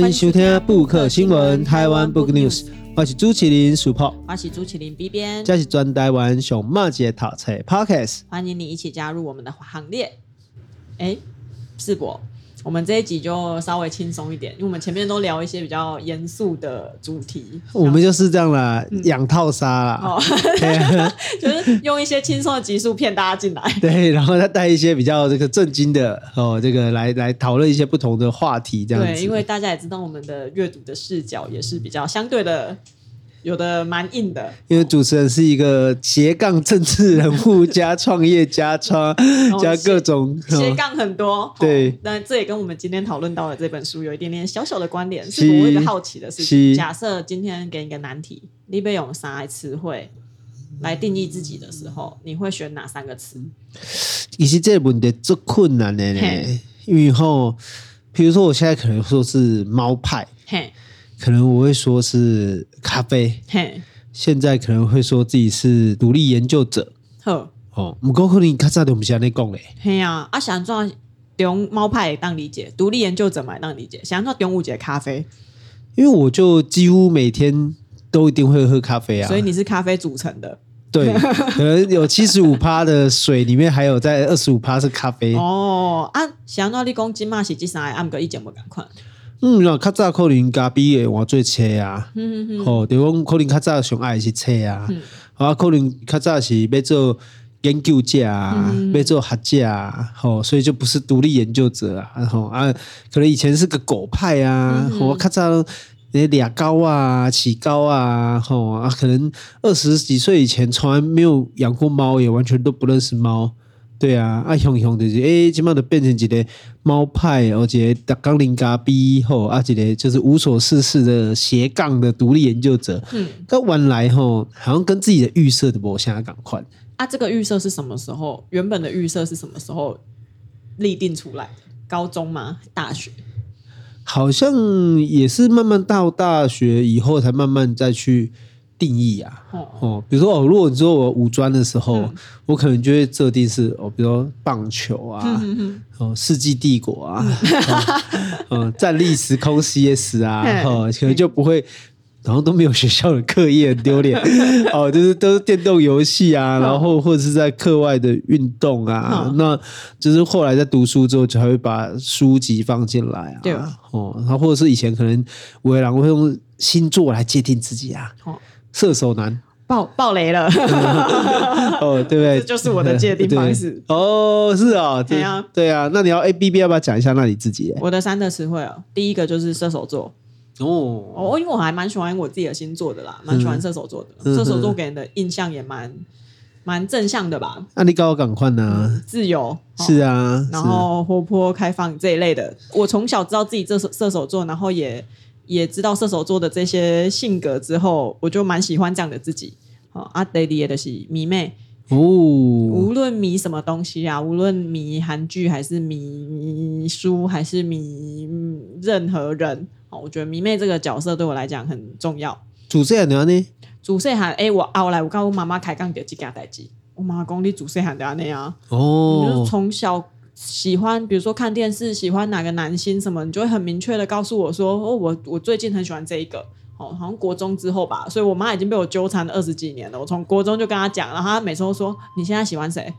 欢迎收听《布克新闻台湾 Book News》，我是朱麒麟 Super，我是朱麒麟 B 边，这是专台湾熊猫姐讨菜 Podcast，欢迎你一起加入我们的行列。哎，世博。我们这一集就稍微轻松一点，因为我们前面都聊一些比较严肃的主题。我们就是这样啦，嗯、养套杀啦，哦、就是用一些轻松的集数骗大家进来。对，然后再带一些比较这个震惊的哦，这个来来讨论一些不同的话题，这样子。对，因为大家也知道，我们的阅读的视角也是比较相对的。有的蛮硬的，因为主持人是一个斜杠政治人物加创业加创 加各种斜杠很多。对，那这也跟我们今天讨论到的这本书有一点点小小的关联。是我一个好奇的事情。假设今天给你一个难题，你被用三个词汇来定义自己的时候，你会选哪三个词？其实这个问题最困难的呢，因为后，比如说我现在可能说是猫派。嘿。可能我会说是咖啡，嘿，现在可能会说自己是独立研究者，呵，哦，不过可能较早就不是安尼讲嘞，嘿呀，啊，想做中猫派当理解，独立研究者嘛当理解，想做中午节咖啡，因为我就几乎每天都一定会喝咖啡啊，所以你是咖啡组成的，对，可能有七十五趴的水里面还有在二十五趴是咖啡，哦，啊，想做你讲金马是几三个按个意见不赶快。嗯，那较早可能咖啡会换做车啊，嗯嗯嗯，吼，就讲可能较早上爱是车啊，嗯、啊，可能较早是要做研究者啊，嗯、要做学者啊，吼，所以就不是独立研究者啊，吼啊，可能以前是个狗派啊，嗯、我较早那俩高啊，起高啊，吼啊，可能二十几岁以前从来没有养过猫，也完全都不认识猫。对啊，啊，熊熊就是诶，起码都变成一个猫派，而且打钢铃咖啡吼，啊，一个就是无所事事的斜杠的独立研究者。嗯，但原来吼，好像跟自己的预设的不相同款。啊，这个预设是什么时候？原本的预设是什么时候立定出来？高中吗？大学？好像也是慢慢到大学以后才慢慢再去。定义啊，哦，比如说哦，如果你说我五专的时候，嗯、我可能就会设定是哦，比如说棒球啊，哦，世纪帝国啊，嗯、哦，战力时空 CS 啊，哦，可能就不会，然后都没有学校的课业很丢脸，哦，就是都是电动游戏啊，然后或者是在课外的运动啊，嗯、那就是后来在读书之后，就还会把书籍放进来啊，对。啊？哦，然后或者是以前可能有的人会用星座来界定自己啊，哦射手男爆爆雷了 哦，对不对？这就是我的界定方式 哦，是啊，对啊，对啊。那你要 A B B 要不要讲一下？那你自己？我的三个词汇啊，第一个就是射手座哦哦，因为我还蛮喜欢我自己的星座的啦，蛮喜欢射手座的。嗯、射手座给人的印象也蛮蛮正向的吧？那你高赶快呢？自由是啊，然后活泼开放这一类的。我从小知道自己这射射手座，然后也。也知道射手座的这些性格之后，我就蛮喜欢这样的自己。好，阿爹爹的是迷妹哦，无论迷什么东西啊，无论迷韩剧还是迷书还是迷任何人，好，我觉得迷妹这个角色对我来讲很重要。主细汉呢？主细汉哎，我后来我跟我妈妈开讲就这件代志，我妈讲你主细汉就安尼啊，哦，就是从小。喜欢，比如说看电视，喜欢哪个男星什么，你就会很明确的告诉我说，哦，我我最近很喜欢这一个，哦，好像国中之后吧，所以我妈已经被我纠缠了二十几年了。我从国中就跟她讲，然后她每次都说，你现在喜欢谁？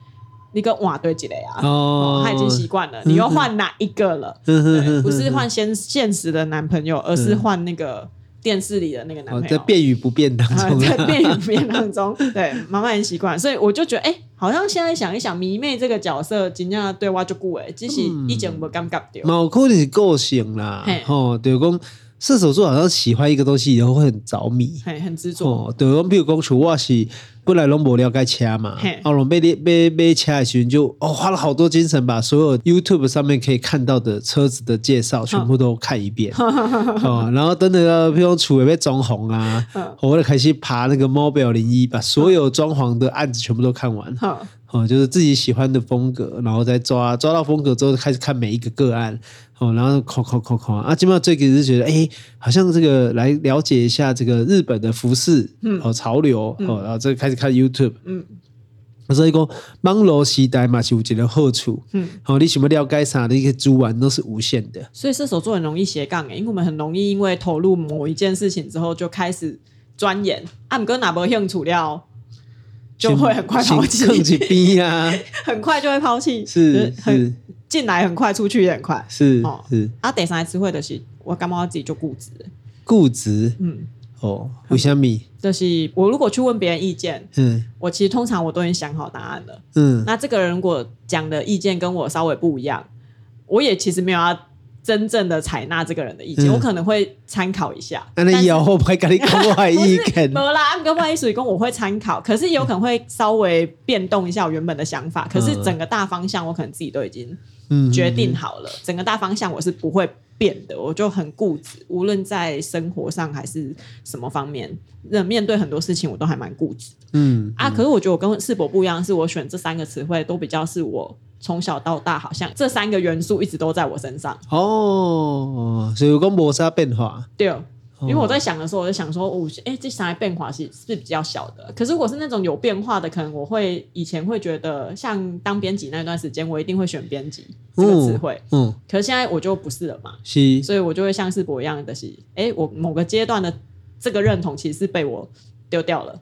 你跟瓦对几类啊？哦，她已经习惯了，你又换哪一个了？对，不是换现现实的男朋友，而是换那个。电视里的那个男朋友，在变与不变当中，在变与不变当中，对，妈妈很习惯，所以我就觉得，哎，好像现在想一想，迷妹这个角色，真正对我就顾哎，只是以前没感觉到。毛可能是个性啦，吼，对讲射手座好像喜欢一个东西以后会很着迷，很执着。哦，对，比如讲，我是。本来拢无了解车嘛，哦，买买买车的时候就哦花了好多精神，把所有 YouTube 上面可以看到的车子的介绍全部都看一遍，哦，然后等等，比如楚也被装潢啊，我就开始爬那个 Mobile 零一，把所有装潢的案子全部都看完，哦，就是自己喜欢的风格，然后再抓抓到风格之后，开始看每一个个案。哦，然后看看看看啊，基本上最近是觉得，哎，好像这个来了解一下这个日本的服饰，嗯，哦，潮流，哦，然后这开始看 YouTube，嗯，所以讲网络时代嘛是有一个好处，嗯，好，你想要了解啥的一个资源都是无限的。所以射手座很容易斜杠诶，因为我们很容易因为投入某一件事情之后就开始钻研，啊，毋过哪无兴趣了，就会很快抛弃，囥一边啊，很快就会抛弃，是是。进来很快，出去也很快，是哦。是。啊，第三个词汇就是我感觉我自己就固执，固执，嗯。哦，为什么？就是我如果去问别人意见，嗯，我其实通常我都已经想好答案了，嗯，那这个人如果讲的意见跟我稍微不一样，我也其实没有要真正的采纳这个人的意见，嗯、我可能会参考一下。那你以后不会跟你讲我意见？没啦，跟外意水工我会参考，可是有可能会稍微变动一下我原本的想法，可是整个大方向我可能自己都已经决定好了，整个大方向我是不会。变的，我就很固执，无论在生活上还是什么方面，那面对很多事情我都还蛮固执。嗯，嗯啊，可是我觉得我跟世博不一样，是我选这三个词汇都比较是我从小到大好像这三个元素一直都在我身上。哦，所以讲没啥变化。对。因为我在想的时候，我就想说，我、哦、哎，这三个变化是是比较小的。可是我是那种有变化的，可能我会以前会觉得，像当编辑那段时间，我一定会选编辑这个词汇。嗯。嗯，可是现在我就不是了嘛。是。所以我就会像世博一样的是，哎，我某个阶段的这个认同其实是被我丢掉了。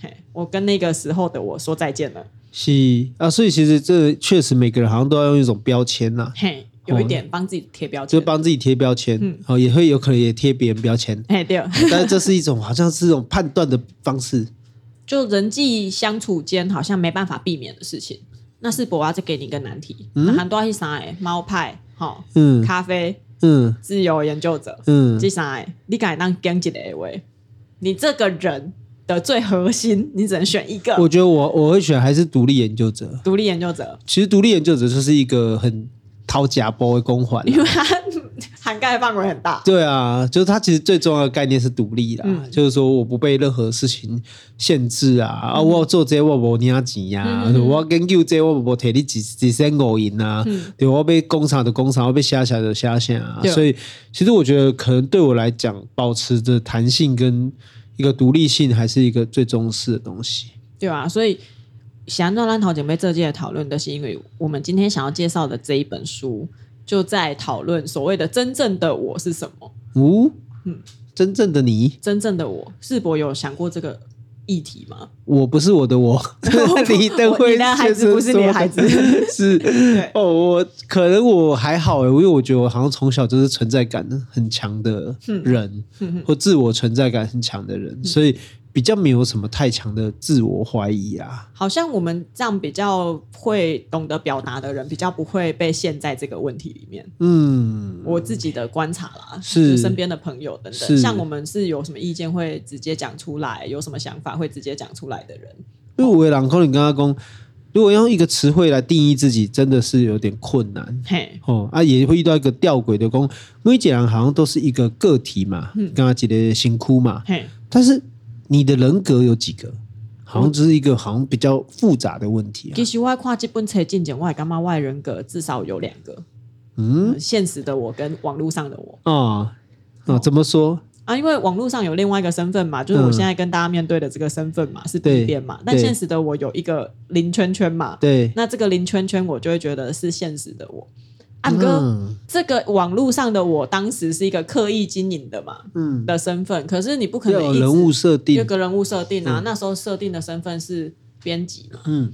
嘿，我跟那个时候的我说再见了。是啊，所以其实这确实每个人好像都要用一种标签呐、啊。嘿。有一点帮自己贴标签，就帮自己贴标签，嗯，好，也会有可能也贴别人标签，哎，对，但是这是一种好像是一种判断的方式，就人际相处间好像没办法避免的事情。那是博啊，再给你一个难题，嗯，很多是啥？哎，猫派，好，嗯，咖啡，嗯，自由研究者，嗯，这啥？哎，你敢当编辑的一位？你这个人的最核心，你只能选一个。我觉得我我会选还是独立研究者。独立研究者，其实独立研究者就是一个很。掏假包的光环，因为它 涵盖范围很大。对啊，就是它其实最重要的概念是独立啦，嗯、就是说我不被任何事情限制啊，嗯、啊，我要做这我无领钱呀，嗯、我要研究这我无摕你几几千五银啊，嗯、对，我被工厂的工厂，我被下下的下线啊，对所以其实我觉得可能对我来讲，保持着弹性跟一个独立性，还是一个最重视的东西。对啊，所以。想让兰桃姐妹这届讨论的是，因为我们今天想要介绍的这一本书，就在讨论所谓的真正的我是什么。哦，嗯，真正的你，真正的我，世博有想过这个议题吗？我不是我的我，你的孩子不是你的孩子，是。哦，我可能我还好，因为我觉得我好像从小就是存在感很强的人，嗯、或自我存在感很强的人，嗯、所以。比较没有什么太强的自我怀疑啊，好像我们这样比较会懂得表达的人，比较不会被陷在这个问题里面。嗯，我自己的观察啦，是身边的朋友等等，像我们是有什么意见会直接讲出来，有什么想法会直接讲出来的人。因为我也朗空，你刚刚讲，如果用一个词汇来定义自己，真的是有点困难。嘿，哦啊，也会遇到一个吊诡的，讲每个人好像都是一个个体嘛，刚刚记得辛苦嘛，嘿，但是。你的人格有几个？好像只是一个好像比较复杂的问题啊。其实我看这本册进前，我干嘛外人格至少有两个。嗯，现实的我跟网络上的我。啊啊，怎么说啊？因为网络上有另外一个身份嘛，就是我现在跟大家面对的这个身份嘛，是 B 编嘛。但现实的我有一个零圈圈嘛。对，那这个零圈圈，我就会觉得是现实的我。安哥，嗯、这个网络上的我当时是一个刻意经营的嘛，嗯，的身份。可是你不可能有人物设定，有个人物设定啊。嗯、那时候设定的身份是编辑嘛，嗯，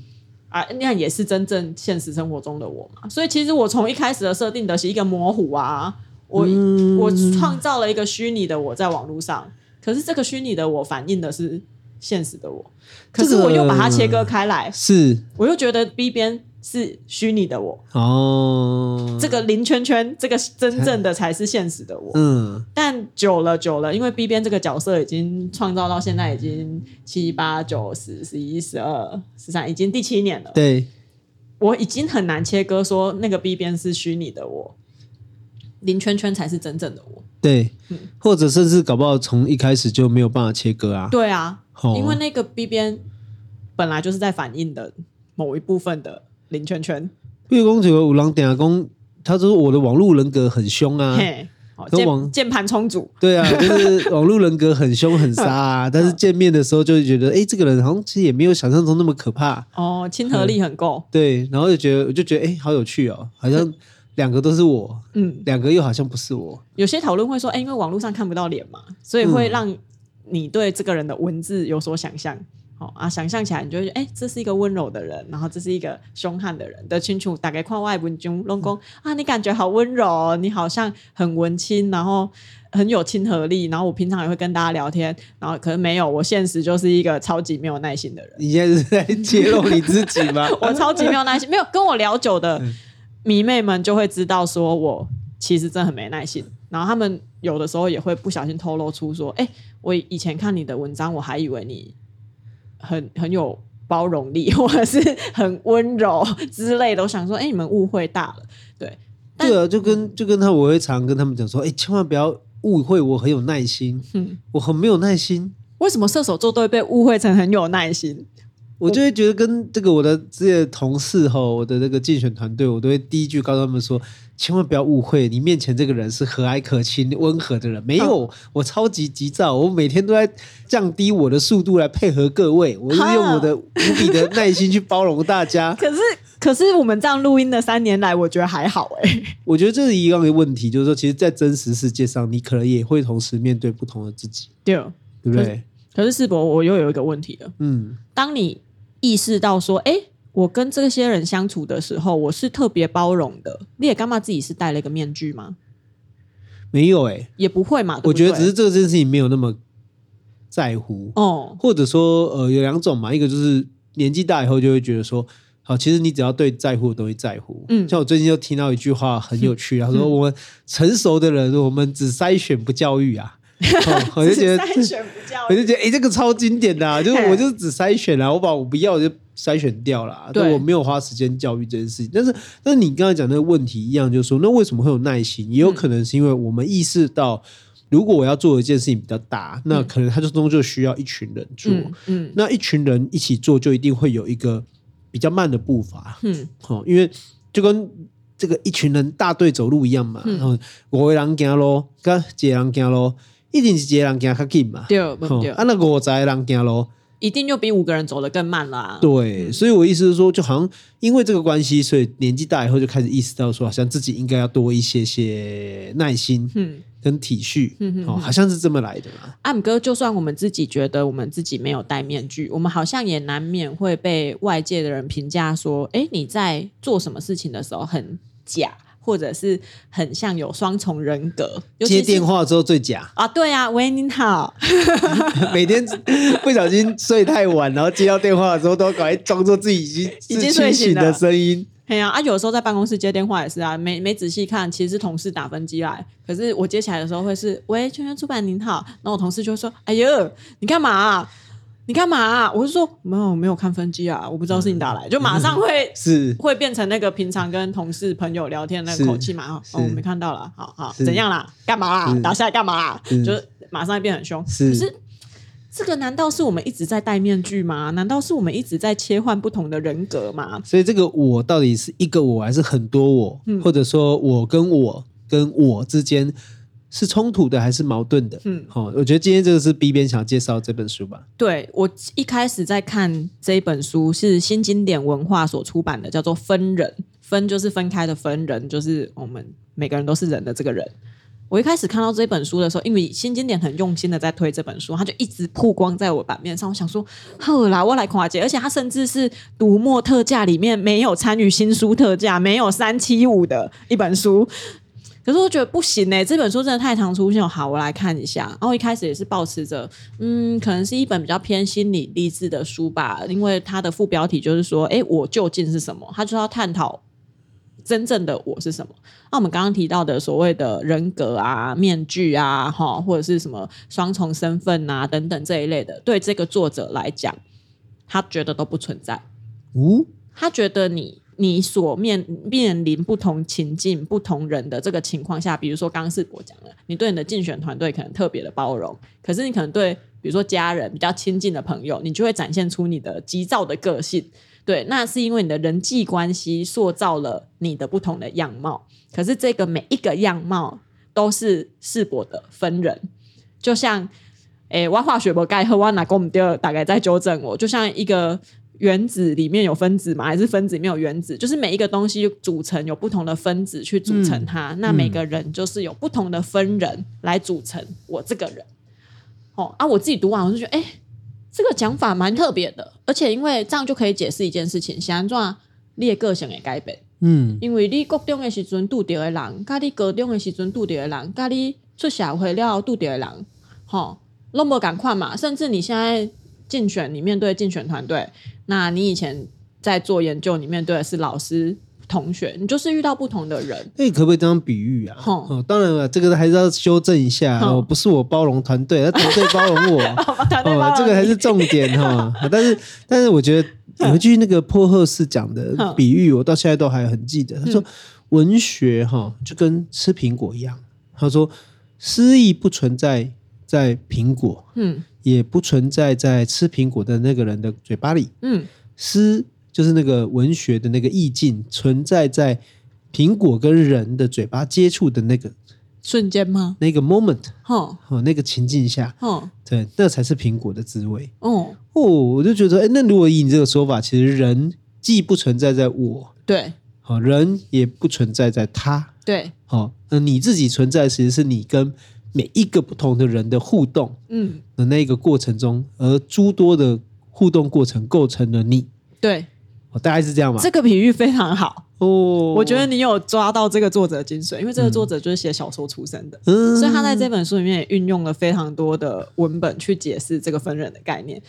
啊，那也是真正现实生活中的我嘛。所以其实我从一开始的设定的是一个模糊啊，我、嗯、我创造了一个虚拟的我在网络上，可是这个虚拟的我反映的是现实的我，可是我又把它切割开来，是，我又觉得 B 编。是虚拟的我哦，这个零圈圈，这个真正的才是现实的我。嗯，但久了久了，因为 B 边这个角色已经创造到现在已经七八九十十一十二十三，已经第七年了。对，我已经很难切割说那个 B 边是虚拟的我，零圈圈才是真正的我。对，嗯，或者甚至搞不好从一开始就没有办法切割啊。对啊，哦，因为那个 B 边本来就是在反映的某一部分的。零圈圈，比如讲这个有人讲讲，他说我的网络人格很凶啊，嘿哦，键键盘充足。对啊，就是网络人格很凶很杀啊，但是见面的时候就会觉得，哎，这个人好像其实也没有想象中那么可怕。哦，亲和力很够。对，然后就觉得，我就觉得，哎，好有趣哦，好像两个都是我，嗯，两个又好像不是我。有些讨论会说，哎，因为网络上看不到脸嘛，所以会让你对这个人的文字有所想象。好啊，想象起来你就会觉得，哎，这是一个温柔的人，然后这是一个凶悍的人的清楚。大概看外文中龙宫啊，你感觉好温柔，你好像很文青，然后很有亲和力，然后我平常也会跟大家聊天，然后可能没有，我现实就是一个超级没有耐心的人。你现在是在揭露你自己吗？我超级没有耐心，没有跟我聊久的迷妹们就会知道，说我其实真的很没耐心。然后他们有的时候也会不小心透露出说，哎，我以前看你的文章，我还以为你。很很有包容力，或者是很温柔之类的。我想说，哎、欸，你们误会大了，对。对啊，就跟就跟他，我会常跟他们讲说，哎、欸，千万不要误会我很有耐心。嗯，我很没有耐心。为什么射手座都会被误会成很有耐心？我就会觉得跟这个我的这些同事哈，我的这个竞选团队，我都会第一句告诉他们说，千万不要误会，你面前这个人是和蔼可亲、温和的人。没有，哦、我超级急躁，我每天都在降低我的速度来配合各位，我是用我的无比的耐心去包容大家。可是，可是我们这样录音的三年来，我觉得还好哎。我觉得这是一样的问题，就是说，其实，在真实世界上，你可能也会同时面对不同的自己，对，对不对？可是世博，我又有一个问题了，嗯，当你。意识到说，哎，我跟这些人相处的时候，我是特别包容的。你也干嘛自己是戴了一个面具吗？没有哎、欸，也不会嘛。我觉得只是这件事情没有那么在乎哦，或者说呃有两种嘛，一个就是年纪大以后就会觉得说，好，其实你只要对在乎的东西在乎。嗯，像我最近就听到一句话很有趣，他说我们成熟的人，我们只筛选不教育啊。哦、我就觉得，我就觉得，哎、欸，这个超经典的、啊，就是我就是只筛选了，我把我不要的就筛选掉了，对，我没有花时间教育这件事情。但是，但是你刚才讲那个问题一样，就是说，那为什么会有耐心？也有可能是因为我们意识到，如果我要做一件事情比较大，那可能它就终究需要一群人做，嗯，嗯，那一群人一起做，就一定会有一个比较慢的步伐，嗯，好，因为就跟这个一群人大队走路一样嘛，然后五个人行咯，跟几个人行咯。一定是一个人行较紧嘛？对，对。啊，那个五十个人行咯，一定就比五个人走得更慢啦。对，所以我意思是说，就好像因为这个关系，所以年纪大以后就开始意识到说，好像自己应该要多一些些耐心，嗯，跟体恤，嗯哦，好像是这么来的嘛。阿姆哥，就算我们自己觉得我们自己没有戴面具，我们好像也难免会被外界的人评价说，哎，你在做什么事情的时候很假。或者是很像有双重人格，接电话之后最假啊！对啊，喂，您好，每天不小心睡太晚，然后接到电话的时候都要赶快装作自己已经 已经睡醒的声音。对啊，啊，有时候在办公室接电话也是啊，没没仔细看，其实是同事打分机来，可是我接起来的时候会是喂，圈圈出版您好，然后我同事就会说，哎呦，你干嘛啊？你干嘛啊？我是说没有没有看分机啊，我不知道是你打来，就马上会 是会变成那个平常跟同事朋友聊天的那个口气嘛？哦，我没看到了，好好怎样啦？干嘛啦？打下来干嘛啦？就是马上会变很凶。可是这个难道是我们一直在戴面具吗？难道是我们一直在切换不同的人格吗？所以这个我到底是一个我还是很多我？或者说我跟我跟我之间？是冲突的还是矛盾的？嗯，好，我觉得今天这个是 B 编想要介绍这本书吧。对，我一开始在看这一本书是新经典文化所出版的，叫做《分人》，分就是分开的分，人就是我们每个人都是人的这个人。我一开始看到这本书的时候，因为新经典很用心的在推这本书，他就一直曝光在我版面上。我想说，好啦，我来看下，而且他甚至是读墨特价里面没有参与新书特价，没有三七五的一本书。可是我觉得不行哎、欸，这本书真的太常出现。好，我来看一下。然后一开始也是抱持着，嗯，可能是一本比较偏心理励志的书吧，因为它的副标题就是说，哎，我究竟是什么？他就要探讨真正的我是什么。那我们刚刚提到的所谓的人格啊、面具啊，哈，或者是什么双重身份啊等等这一类的，对这个作者来讲，他觉得都不存在。哦，他觉得你。你所面面临不同情境、不同人的这个情况下，比如说刚刚世博讲了，你对你的竞选团队可能特别的包容，可是你可能对比如说家人比较亲近的朋友，你就会展现出你的急躁的个性。对，那是因为你的人际关系塑造了你的不同的样貌。可是这个每一个样貌都是世博的分人，就像，诶，我化学不盖和我拿公们大概在纠正我，就像一个原子里面有分子嘛，还是分子里面有原子，就是每一个东西组成有不同的分子去组成它，嗯、那每个人就是有不同的分人来组成我这个人。哦啊，我自己读完我就觉得，诶，这个讲法蛮特别的，而且因为这样就可以解释一件事情，像这样你的个性会改变。嗯，因为你高中的时阵遇到的人，跟你高中的时阵遇到的人，跟你出社会了遇到的人，吼，拢无共款嘛。甚至你现在竞选，你面对竞选团队，那你以前在做研究，你面对的是老师、同学，你就是遇到不同的人。那你可不可以这样比喻啊？吼、哦，当然了，这个还是要修正一下，哦，不是我包容团队，那团队包容我，哦，这个还是重点哈。但是，但是我觉得。有一句那个破赫士讲的比喻，我到现在都还很记得。他说：“文学哈就跟吃苹果一样。”他说：“诗意不存在在苹果，嗯，也不存在在吃苹果的那个人的嘴巴里，嗯，诗就是那个文学的那个意境存在在苹果跟人的嘴巴接触的那个。”瞬间吗？那个 moment，哦，那个情境下，哦，对，那才是苹果的滋味。哦哦，我就觉得，哎，那如果以你这个说法，其实人既不存在在我，对，好，人也不存在在他，对，好，那你自己存在，其实是你跟每一个不同的人的互动，嗯，的那个过程中，而诸多的互动过程构成了你，对，大概是这样吧。这个比喻非常好。哦，我觉得你有抓到这个作者的精髓，因为这个作者就是写小说出身的，嗯，所以他在这本书里面也运用了非常多的文本去解释这个分人的概念。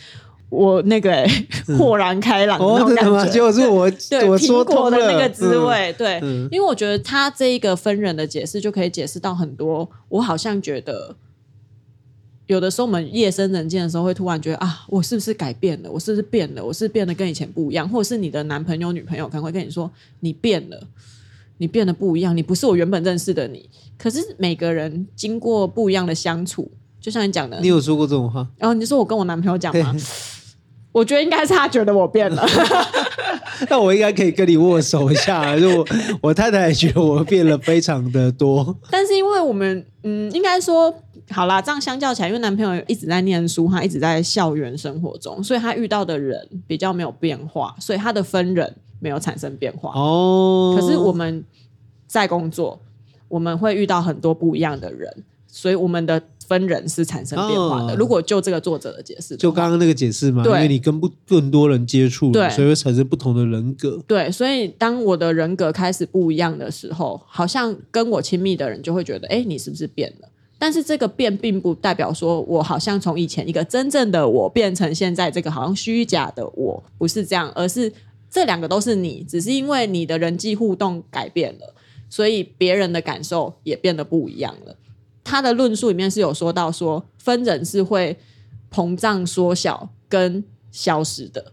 我那个、欸、豁然开朗的那种感觉，嗯、就是我对我苹果的那个滋味，嗯、对，嗯、因为我觉得他这一个分人的解释就可以解释到很多，我好像觉得。有的时候，我们夜深人静的时候，会突然觉得啊，我是不是改变了？我是不是变了？我是变得跟以前不一样？或者是你的男朋友、女朋友可能会跟你说，你变了，你变得不一样，你不是我原本认识的你。可是每个人经过不一样的相处，就像你讲的，你有说过这种话？然后你说我跟我男朋友讲吗？我觉得应该是他觉得我变了，那我应该可以跟你握手一下。就我，我太太也觉得我变了非常的多，但是因为我们，嗯，应该说好啦，这样相较起来，因为男朋友一直在念书，他一直在校园生活中，所以他遇到的人比较没有变化，所以他的分人没有产生变化。哦，可是我们在工作，我们会遇到很多不一样的人，所以我们的。分人是产生变化的。哦、如果就这个作者的解释，就刚刚那个解释嘛，对因为你跟不更多人接触，对所以会产生不同的人格。对，所以当我的人格开始不一样的时候，好像跟我亲密的人就会觉得，哎，你是不是变了？但是这个变并不代表说我好像从以前一个真正的我变成现在这个好像虚假的我，不是这样，而是这两个都是你，只是因为你的人际互动改变了，所以别人的感受也变得不一样了。他的论述里面是有说到说分人是会膨胀、缩小跟消失的。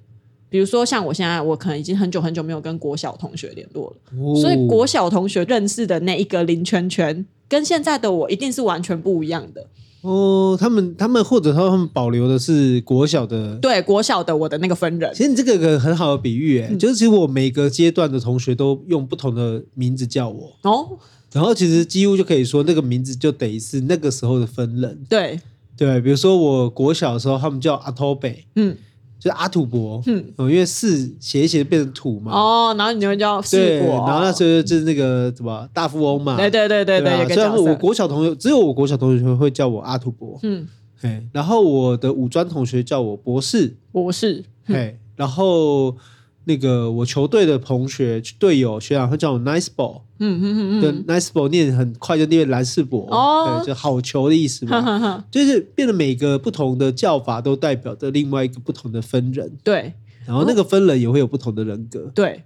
比如说像我现在，我可能已经很久很久没有跟国小同学联络了，哦、所以国小同学认识的那一个林圈圈，跟现在的我一定是完全不一样的。哦，他们他们或者他们保留的是国小的，对国小的我的那个分人。其实你这个个很好的比喻，哎、嗯，就是其实我每个阶段的同学都用不同的名字叫我哦。然后其实几乎就可以说，那个名字就等于是那个时候的分人。对对，比如说我国小的时候，他们叫阿土北，嗯，就是阿土伯，嗯，因为四写一写变成土嘛。哦，然后你就叫四伯，然后那时候就是那个什么大富翁嘛。对对对对对。虽然我国小同学只有我国小同学会叫我阿土伯，嗯，嘿，然后我的五专同学叫我博士，博士，嘿，然后。那个我球队的同学队友学长会叫我 Nice Ball，嗯嗯嗯嗯，对 Nice Ball 念很快就念蓝世博，哦，对，就好球的意思嘛，呵呵就是变得每个不同的叫法都代表着另外一个不同的分人，对，然后那个分人也会有不同的人格，对。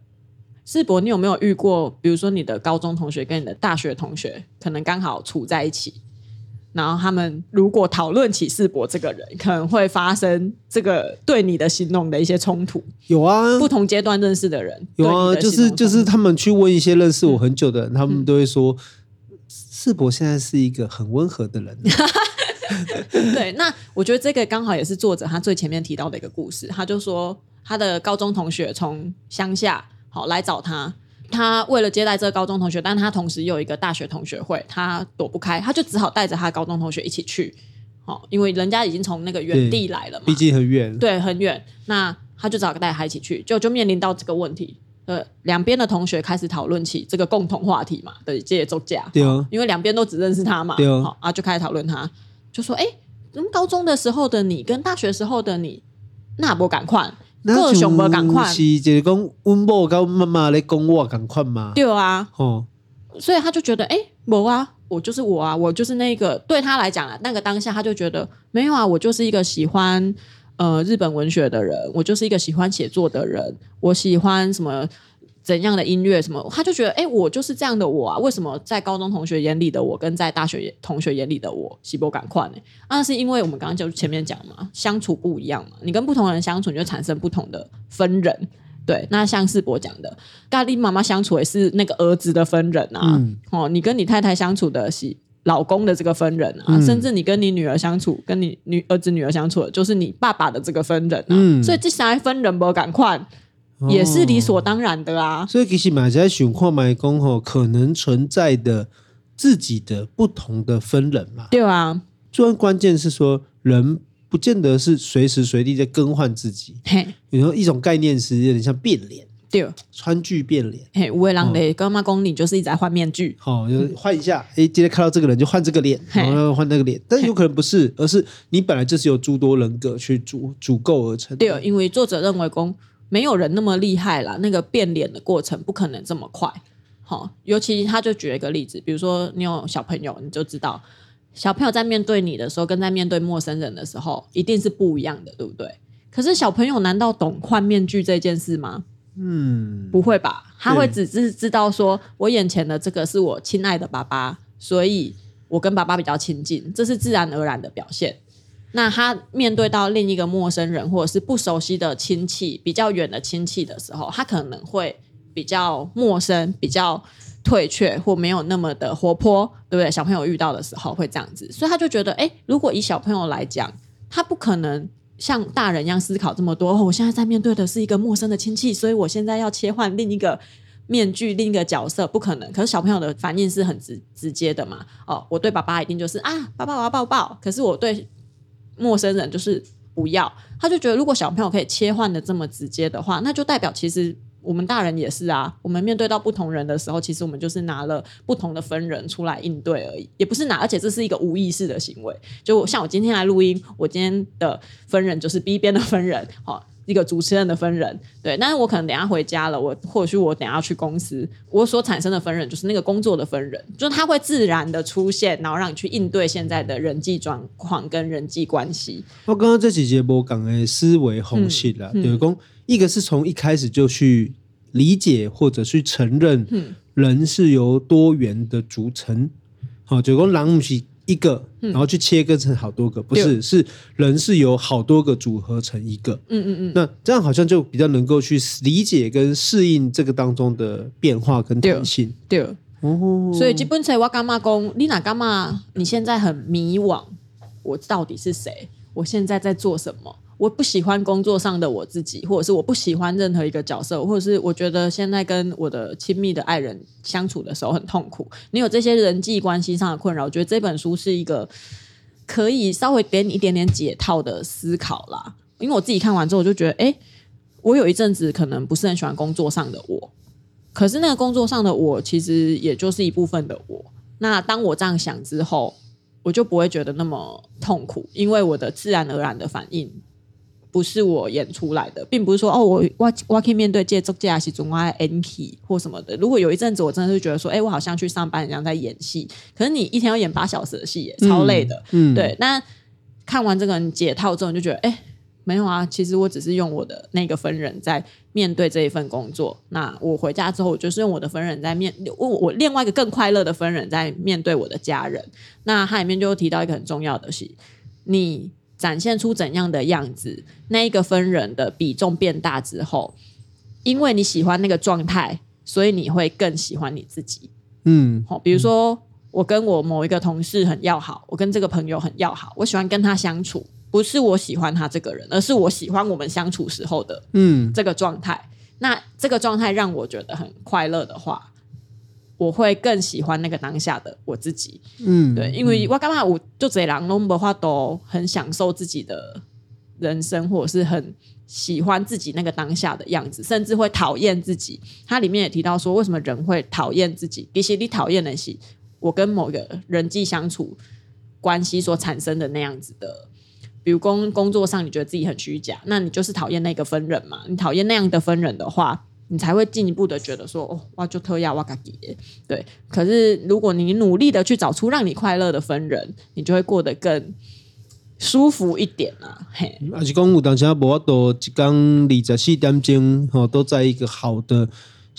世博，你有没有遇过，比如说你的高中同学跟你的大学同学可能刚好处在一起？然后他们如果讨论起世博这个人，可能会发生这个对你的形容的一些冲突。有啊，不同阶段认识的人有啊，就是就是他们去问一些认识我很久的人，嗯、他们都会说世博现在是一个很温和的人。对，那我觉得这个刚好也是作者他最前面提到的一个故事。他就说他的高中同学从乡下好来找他。他为了接待这个高中同学，但他同时又有一个大学同学会，他躲不开，他就只好带着他高中同学一起去。哦，因为人家已经从那个原地来了嘛，毕竟很远，对，很远。那他就只好带他一起去，就就面临到这个问题。呃，两边的同学开始讨论起这个共同话题嘛，对，这也作假。对哦，因为两边都只认识他嘛，对哦，好啊，就开始讨论他，就说，哎，高中的时候的你跟大学时候的你，那不赶快，各熊不赶快，是就是讲温某跟妈妈来讲我赶快嘛，对啊，哦，所以他就觉得，哎，没啊，我就是我啊，我就是那个，对他来讲啊，那个当下他就觉得没有啊，我就是一个喜欢。呃，日本文学的人，我就是一个喜欢写作的人。我喜欢什么怎样的音乐？什么？他就觉得，哎，我就是这样的我啊。为什么在高中同学眼里的我，跟在大学同学眼里的我，喜不感快呢？那是因为我们刚刚就前面讲嘛，相处不一样嘛。你跟不同人相处，你就产生不同的分人。对，那像世博讲的，咖喱妈妈相处也是那个儿子的分人啊。嗯、哦，你跟你太太相处的是。老公的这个分人啊，嗯、甚至你跟你女儿相处，跟你女儿子女儿相处的，就是你爸爸的这个分人啊。嗯、所以这三分人不赶快，也是理所当然的啊。所以其实买在选矿买工吼，可能存在的自己的不同的分人嘛。对啊，最关键是说，人不见得是随时随地在更换自己。嘿，有时候一种概念是有点像变脸。对，川剧变脸，嘿，五位郎的干妈公，你就是一直在换面具，好、哦，就换一下，哎、嗯，今天看到这个人就换这个脸，然后换那个脸，但有可能不是，而是你本来就是由诸多人格去组组构而成。对，因为作者认为公没有人那么厉害啦，那个变脸的过程不可能这么快。好、哦，尤其他就举一个例子，比如说你有小朋友，你就知道小朋友在面对你的时候，跟在面对陌生人的时候，一定是不一样的，对不对？可是小朋友难道懂换面具这件事吗？嗯，不会吧？他会只是知道说，我眼前的这个是我亲爱的爸爸，所以我跟爸爸比较亲近，这是自然而然的表现。那他面对到另一个陌生人或者是不熟悉的亲戚、比较远的亲戚的时候，他可能会比较陌生、比较退却或没有那么的活泼，对不对？小朋友遇到的时候会这样子，所以他就觉得，哎，如果以小朋友来讲，他不可能。像大人一样思考这么多，哦，我现在在面对的是一个陌生的亲戚，所以我现在要切换另一个面具，另一个角色，不可能。可是小朋友的反应是很直直接的嘛？哦，我对爸爸一定就是啊，爸爸我要抱抱。可是我对陌生人就是不要。他就觉得，如果小朋友可以切换的这么直接的话，那就代表其实。我们大人也是啊，我们面对到不同人的时候，其实我们就是拿了不同的分人出来应对而已，也不是拿，而且这是一个无意识的行为。就像我今天来录音，我今天的分人就是 B 边的分人，好，一个主持人的分人，对。但是我可能等下回家了，我或许我等下去公司，我所产生的分人就是那个工作的分人，就是它会自然的出现，然后让你去应对现在的人际状况跟人际关系。我刚刚这几节播讲的思维方式啦，就一个是从一开始就去理解或者去承认，人是由多元的组成。好，就讲人不是一个，然后去切割成好多个，不是，是人是由好多个组合成一个。嗯嗯嗯。那这样好像就比较能够去理解跟适应这个当中的变化跟弹性。对。哦。所以基本上我干嘛讲，你哪干嘛？你现在很迷惘，我到底是谁？我现在在做什么？我不喜欢工作上的我自己，或者是我不喜欢任何一个角色，或者是我觉得现在跟我的亲密的爱人相处的时候很痛苦。你有这些人际关系上的困扰，我觉得这本书是一个可以稍微给你一点点解套的思考啦。因为我自己看完之后，我就觉得，哎，我有一阵子可能不是很喜欢工作上的我，可是那个工作上的我其实也就是一部分的我。那当我这样想之后，我就不会觉得那么痛苦，因为我的自然而然的反应。不是我演出来的，并不是说哦，我我我可以面对这作家是中爱 N K 或什么的。如果有一阵子我真的是觉得说，哎，我好像去上班一样在演戏，可是你一天要演八小时的戏，也超累的。嗯，嗯对。那看完这个解套之后，你就觉得，哎，没有啊，其实我只是用我的那个分人在面对这一份工作。那我回家之后，我就是用我的分人在面，我我另外一个更快乐的分人在面对我的家人。那它里面就提到一个很重要的是，你。展现出怎样的样子，那一个分人的比重变大之后，因为你喜欢那个状态，所以你会更喜欢你自己。嗯，好，比如说我跟我某一个同事很要好，我跟这个朋友很要好，我喜欢跟他相处，不是我喜欢他这个人，而是我喜欢我们相处时候的嗯这个状态。嗯、那这个状态让我觉得很快乐的话，我会更喜欢那个当下的我自己。嗯，对，因为我干嘛我就这样，拢无法都很享受自己的人生，或者是很喜欢自己那个当下的样子，甚至会讨厌自己。它里面也提到说，为什么人会讨厌自己？其实你讨厌的是我跟某个人际相处关系所产生的那样子的。比如工工作上，你觉得自己很虚假，那你就是讨厌那个分人嘛？你讨厌那样的分人的话，你才会进一步的觉得说，哦，哇，就特要哇嘎给。对，可是如果你努力的去找出让你快乐的分人，你就会过得更舒服一点啊。嘿，而且公有当下无法度一工二十四点钟，哦，都在一个好的。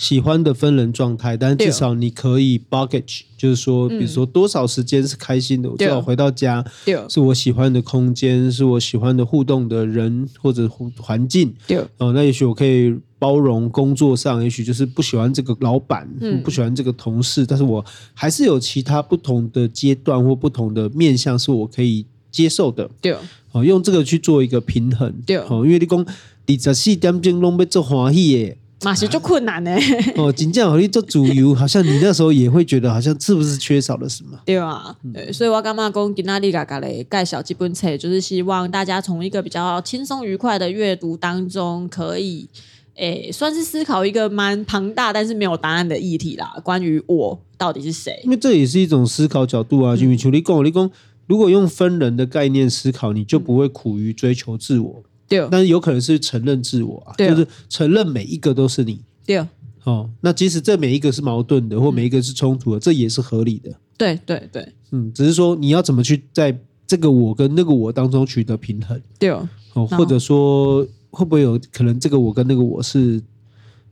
喜欢的分人状态，但至少你可以 bucket，就是说，比如说多少时间是开心的，我至少回到家，是我喜欢的空间，是我喜欢的互动的人或者环境。哦，那也许我可以包容工作上，也许就是不喜欢这个老板，不喜欢这个同事，但是我还是有其他不同的阶段或不同的面向是我可以接受的。对，哦，用这个去做一个平衡。对，哦，因为你讲二十四点钟拢要做欢喜的。马是就困难呢。哦，真正和你做主游，好像你那时候也会觉得，好像是不是缺少了什么？对啊，对，所以我干嘛讲今天嘎嘎嘞盖小基本册，就是希望大家从一个比较轻松愉快的阅读当中，可以诶，算是思考一个蛮庞大但是没有答案的议题啦。关于我到底是谁？因为这也是一种思考角度啊。因为像你讲，你讲，如果用分人的概念思考，你就不会苦于追求自我。对，但是有可能是承认自我啊，就是承认每一个都是你。对，哦，那即使这每一个是矛盾的，或每一个是冲突的，嗯，这也是合理的。对对对，嗯，只是说你要怎么去在这个我跟那个我当中取得平衡。对哦，或者说会不会有可能这个我跟那个我是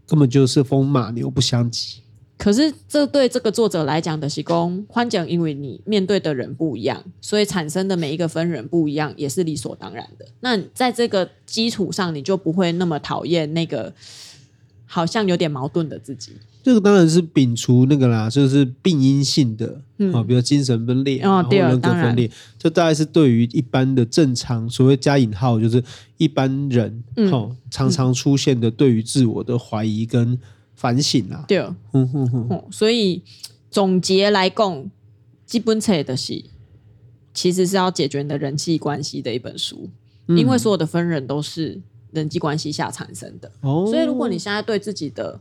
根本就是风马牛不相及？可是，这对这个作者来讲的是公欢讲，因为你面对的人不一样，所以产生的每一个分人不一样，也是理所当然的。那在这个基础上，你就不会那么讨厌那个好像有点矛盾的自己。这个当然是摒除那个啦，就是病因性的，嗯，比如精神分裂，人格分裂，这大概是对于一般的正常，所谓加引号，就是一般人，嗯，哦，常常出现的对于自我的怀疑跟。反省啊，对，嗯哼哼，所以总结来讲，基本册的是其实是要解决你的人际关系的一本书，嗯，因为所有的分人都是人际关系下产生的。哦，所以如果你现在对自己的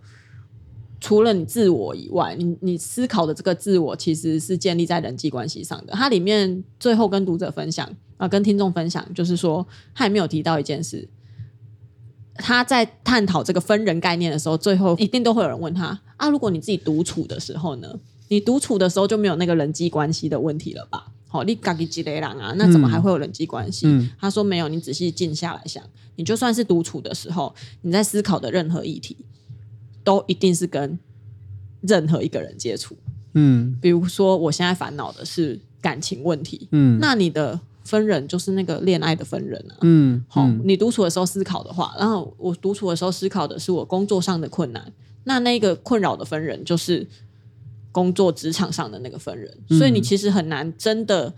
除了你自我以外，你你思考的这个自我其实是建立在人际关系上的。它里面最后跟读者分享啊，呃，跟听众分享，就是说他也没有提到一件事。他在探讨这个分人概念的时候，最后一定都会有人问他啊，如果你自己独处的时候呢？你独处的时候就没有那个人际关系的问题了吧？好，你自己一个人啊，那怎么还会有人际关系？嗯，他说没有，你仔细静下来想，你就算是独处的时候，你在思考的任何议题，都一定是跟任何一个人接触。嗯，比如说我现在烦恼的是感情问题，嗯，那你的。分人就是那个恋爱的分人啊，嗯，好，你独处的时候思考的话，然后我独处的时候思考的是我工作上的困难，那那个困扰的分人就是工作职场上的那个分人，所以你其实很难真的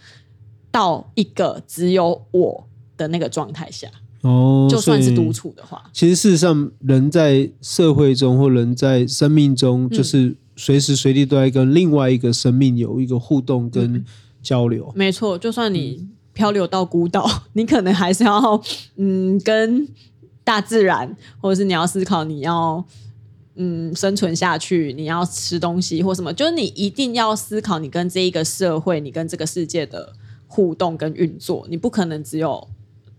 到一个只有我的那个状态下，哦，就算是独处的话，其实事实上人在社会中或人在生命中，就是随时随地都在跟另外一个生命有一个互动跟交流，嗯，没错，就算你。漂流到孤岛，你可能还是要嗯，跟大自然，或者是你要思考，你要嗯生存下去，你要吃东西或什么，就是你一定要思考你跟这一个社会，你跟这个世界的互动跟运作，你不可能只有。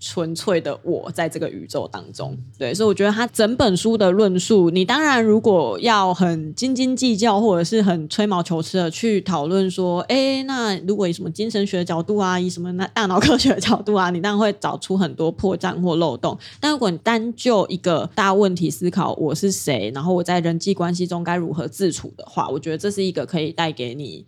纯粹的我在这个宇宙当中，对，所以我觉得他整本书的论述，你当然如果要很斤斤计较，或者是很吹毛求疵的去讨论说，哎，那如果以什么精神学的角度啊，以什么那大脑科学的角度啊，你当然会找出很多破绽或漏洞。但如果你单就一个大问题思考，我是谁，然后我在人际关系中该如何自处的话，我觉得这是一个可以带给你。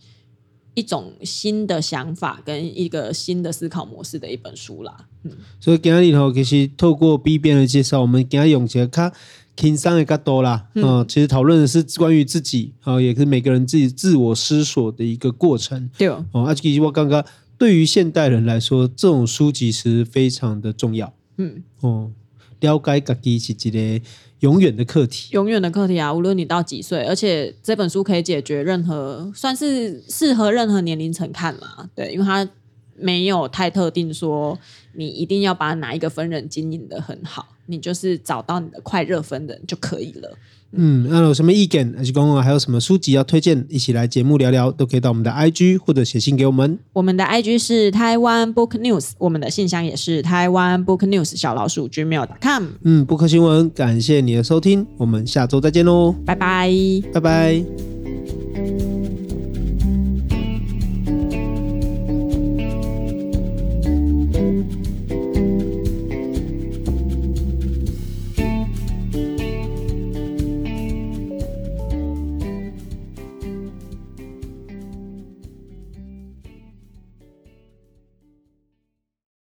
一种新的想法跟一个新的思考模式的一本书啦，嗯，所以今天里头其实透过 B 编的介绍，我们今天用一个较轻松的角度啦，嗯，嗯，其实讨论的是关于自己啊，也是每个人自己自我思索的一个过程，对哦，啊，其实我刚刚对于现代人来说，这种书籍其实非常的重要，嗯，哦。了解自己是一个永远的课题，永远的课题啊！无论你到几岁，而且这本书可以解决任何，算是适合任何年龄层看啦。对，因为它没有太特定说你一定要把哪一个分人经营的很好，你就是找到你的快热分人就可以了。嗯，那有什么意见，还是公还有什么书籍要推荐，一起来节目聊聊，都可以到我们的 IG 或者写信给我们。我们的 IG 是台湾 Book News，我们的信箱也是台湾 Book News 小老鼠 gmail.com。嗯，布克新闻，感谢你的收听，我们下周再见喽，拜拜，拜拜。